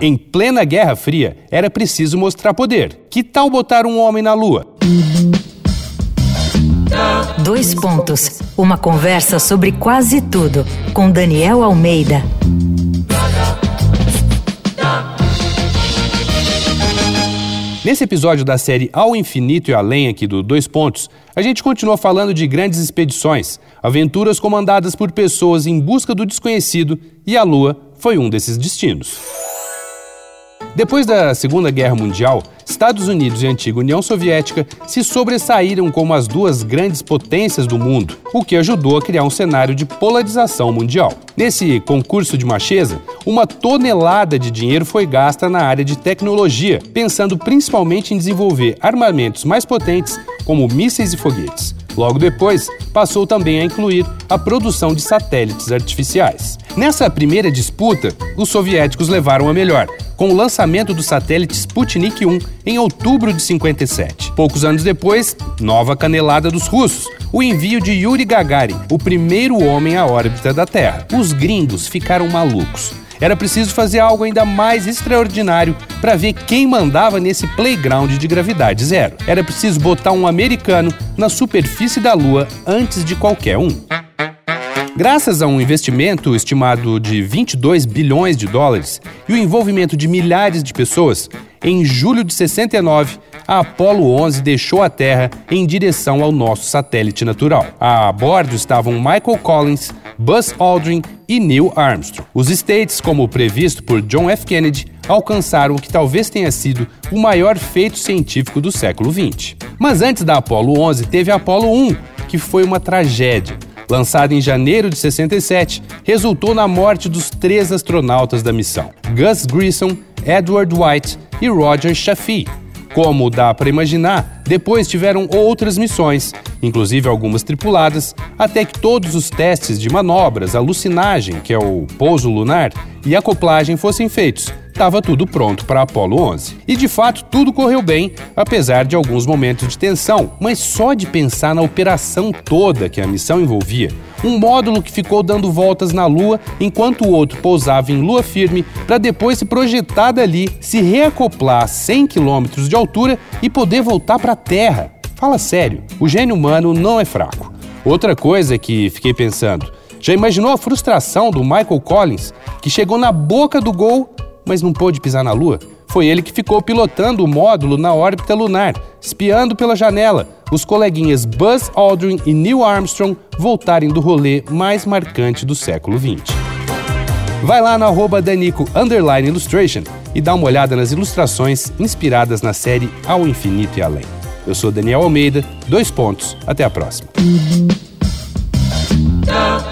Em plena Guerra Fria, era preciso mostrar poder. Que tal botar um homem na Lua? Dois pontos. Uma conversa sobre quase tudo com Daniel Almeida. Nesse episódio da série Ao Infinito e Além aqui do Dois Pontos, a gente continua falando de grandes expedições, aventuras comandadas por pessoas em busca do desconhecido e a Lua foi um desses destinos. Depois da Segunda Guerra Mundial, Estados Unidos e antiga União Soviética se sobressaíram como as duas grandes potências do mundo, o que ajudou a criar um cenário de polarização mundial. Nesse concurso de macheza, uma tonelada de dinheiro foi gasta na área de tecnologia, pensando principalmente em desenvolver armamentos mais potentes, como mísseis e foguetes. Logo depois, passou também a incluir a produção de satélites artificiais. Nessa primeira disputa, os soviéticos levaram a melhor, com o lançamento do satélite Sputnik 1 em outubro de 57. Poucos anos depois, nova canelada dos russos, o envio de Yuri Gagarin, o primeiro homem à órbita da Terra. Os gringos ficaram malucos. Era preciso fazer algo ainda mais extraordinário para ver quem mandava nesse playground de gravidade zero. Era preciso botar um americano na superfície da Lua antes de qualquer um. Graças a um investimento estimado de 22 bilhões de dólares e o envolvimento de milhares de pessoas, em julho de 69, a Apollo 11 deixou a Terra em direção ao nosso satélite natural. A bordo estavam Michael Collins, Buzz Aldrin e Neil Armstrong. Os States, como previsto por John F. Kennedy, alcançaram o que talvez tenha sido o maior feito científico do século XX. Mas antes da Apollo 11 teve a Apollo 1, que foi uma tragédia lançado em janeiro de 67, resultou na morte dos três astronautas da missão: Gus Grissom, Edward White e Roger Chaffee. Como dá para imaginar, depois tiveram outras missões, inclusive algumas tripuladas, até que todos os testes de manobras, alucinagem, que é o pouso lunar, e acoplagem fossem feitos, estava tudo pronto para Apollo 11. E de fato, tudo correu bem, apesar de alguns momentos de tensão, mas só de pensar na operação toda que a missão envolvia, um módulo que ficou dando voltas na Lua enquanto o outro pousava em lua firme para depois se projetar dali, se reacoplar a 100 km de altura e poder voltar para a Terra. Fala sério, o gênio humano não é fraco. Outra coisa que fiquei pensando, já imaginou a frustração do Michael Collins, que chegou na boca do gol mas não pôde pisar na Lua. Foi ele que ficou pilotando o módulo na órbita lunar, espiando pela janela, os coleguinhas Buzz Aldrin e Neil Armstrong voltarem do rolê mais marcante do século XX. Vai lá no arroba Danico Illustration e dá uma olhada nas ilustrações inspiradas na série Ao Infinito e Além. Eu sou Daniel Almeida, dois pontos, até a próxima.